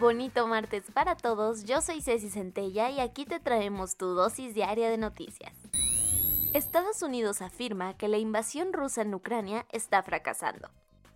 Bonito martes para todos, yo soy Ceci Centella y aquí te traemos tu dosis diaria de noticias. Estados Unidos afirma que la invasión rusa en Ucrania está fracasando.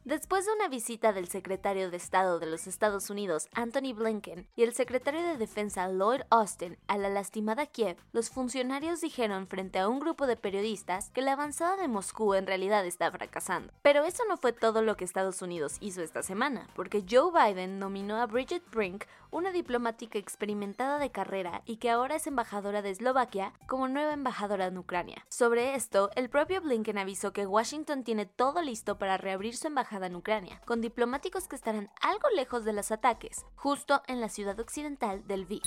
Después de una visita del secretario de Estado de los Estados Unidos, Anthony Blinken, y el secretario de Defensa Lloyd Austin a la lastimada Kiev, los funcionarios dijeron frente a un grupo de periodistas que la avanzada de Moscú en realidad está fracasando. Pero eso no fue todo lo que Estados Unidos hizo esta semana, porque Joe Biden nominó a Bridget Brink, una diplomática experimentada de carrera y que ahora es embajadora de Eslovaquia, como nueva embajadora en Ucrania. Sobre esto, el propio Blinken avisó que Washington tiene todo listo para reabrir su embajada en Ucrania, con diplomáticos que estarán algo lejos de los ataques, justo en la ciudad occidental del Lviv.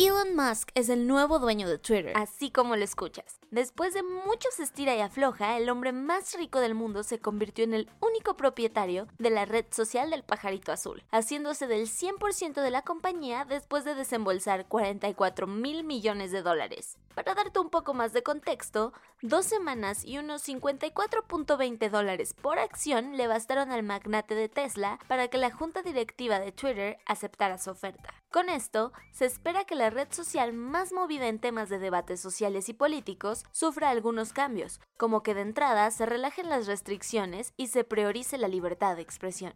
Elon Musk es el nuevo dueño de Twitter, así como lo escuchas. Después de muchos estira y afloja, el hombre más rico del mundo se convirtió en el único propietario de la red social del pajarito azul, haciéndose del 100% de la compañía después de desembolsar 44 mil millones de dólares. Para darte un poco más de contexto, dos semanas y unos 54.20 dólares por acción le bastaron al magnate de Tesla para que la junta directiva de Twitter aceptara su oferta. Con esto, se espera que la red social más movida en temas de debates sociales y políticos sufra algunos cambios, como que de entrada se relajen las restricciones y se priorice la libertad de expresión.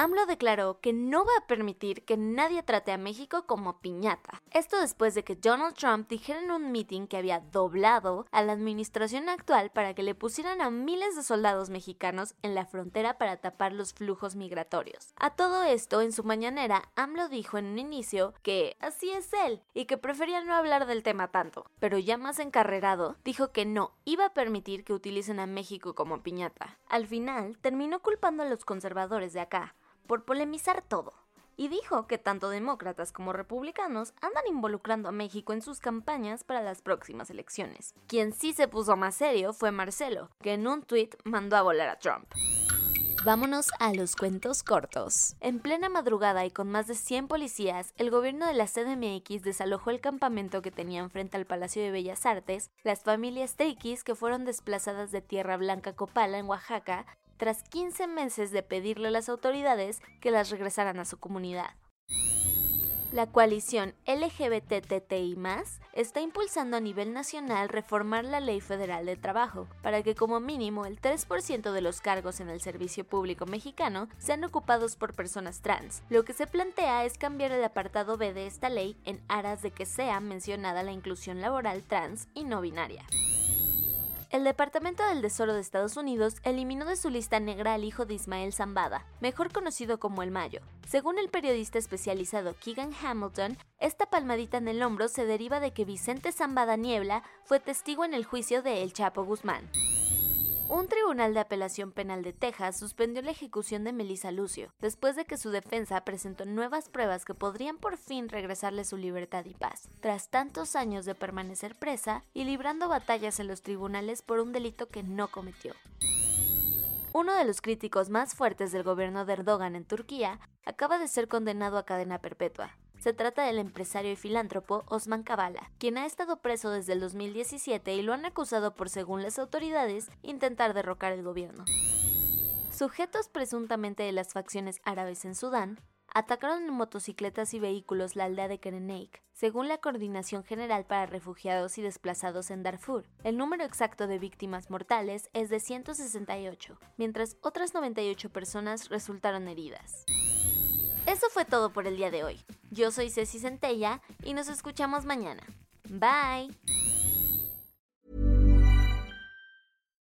AMLO declaró que no va a permitir que nadie trate a México como piñata. Esto después de que Donald Trump dijera en un meeting que había doblado a la administración actual para que le pusieran a miles de soldados mexicanos en la frontera para tapar los flujos migratorios. A todo esto, en su mañanera, AMLO dijo en un inicio que así es él y que prefería no hablar del tema tanto, pero ya más encarrerado, dijo que no iba a permitir que utilicen a México como piñata. Al final, terminó culpando a los conservadores de acá, por polemizar todo, y dijo que tanto demócratas como republicanos andan involucrando a México en sus campañas para las próximas elecciones. Quien sí se puso más serio fue Marcelo, que en un tuit mandó a volar a Trump. Vámonos a los cuentos cortos. En plena madrugada y con más de 100 policías, el gobierno de la CDMX desalojó el campamento que tenían frente al Palacio de Bellas Artes, las familias triquis que fueron desplazadas de Tierra Blanca Copala en Oaxaca tras 15 meses de pedirle a las autoridades que las regresaran a su comunidad. La coalición LGBTTI está impulsando a nivel nacional reformar la Ley Federal de Trabajo para que como mínimo el 3% de los cargos en el servicio público mexicano sean ocupados por personas trans. Lo que se plantea es cambiar el apartado B de esta ley en aras de que sea mencionada la inclusión laboral trans y no binaria. El Departamento del Tesoro de Estados Unidos eliminó de su lista negra al hijo de Ismael Zambada, mejor conocido como El Mayo. Según el periodista especializado Keegan Hamilton, esta palmadita en el hombro se deriva de que Vicente Zambada Niebla fue testigo en el juicio de El Chapo Guzmán. Un tribunal de apelación penal de Texas suspendió la ejecución de Melissa Lucio, después de que su defensa presentó nuevas pruebas que podrían por fin regresarle su libertad y paz, tras tantos años de permanecer presa y librando batallas en los tribunales por un delito que no cometió. Uno de los críticos más fuertes del gobierno de Erdogan en Turquía acaba de ser condenado a cadena perpetua, se trata del empresario y filántropo Osman Kavala, quien ha estado preso desde el 2017 y lo han acusado por, según las autoridades, intentar derrocar el gobierno. Sujetos presuntamente de las facciones árabes en Sudán, atacaron en motocicletas y vehículos la aldea de Kereneik, según la Coordinación General para Refugiados y Desplazados en Darfur. El número exacto de víctimas mortales es de 168, mientras otras 98 personas resultaron heridas. Eso fue todo por el día de hoy. Yo soy Ceci Centella y nos escuchamos mañana. Bye.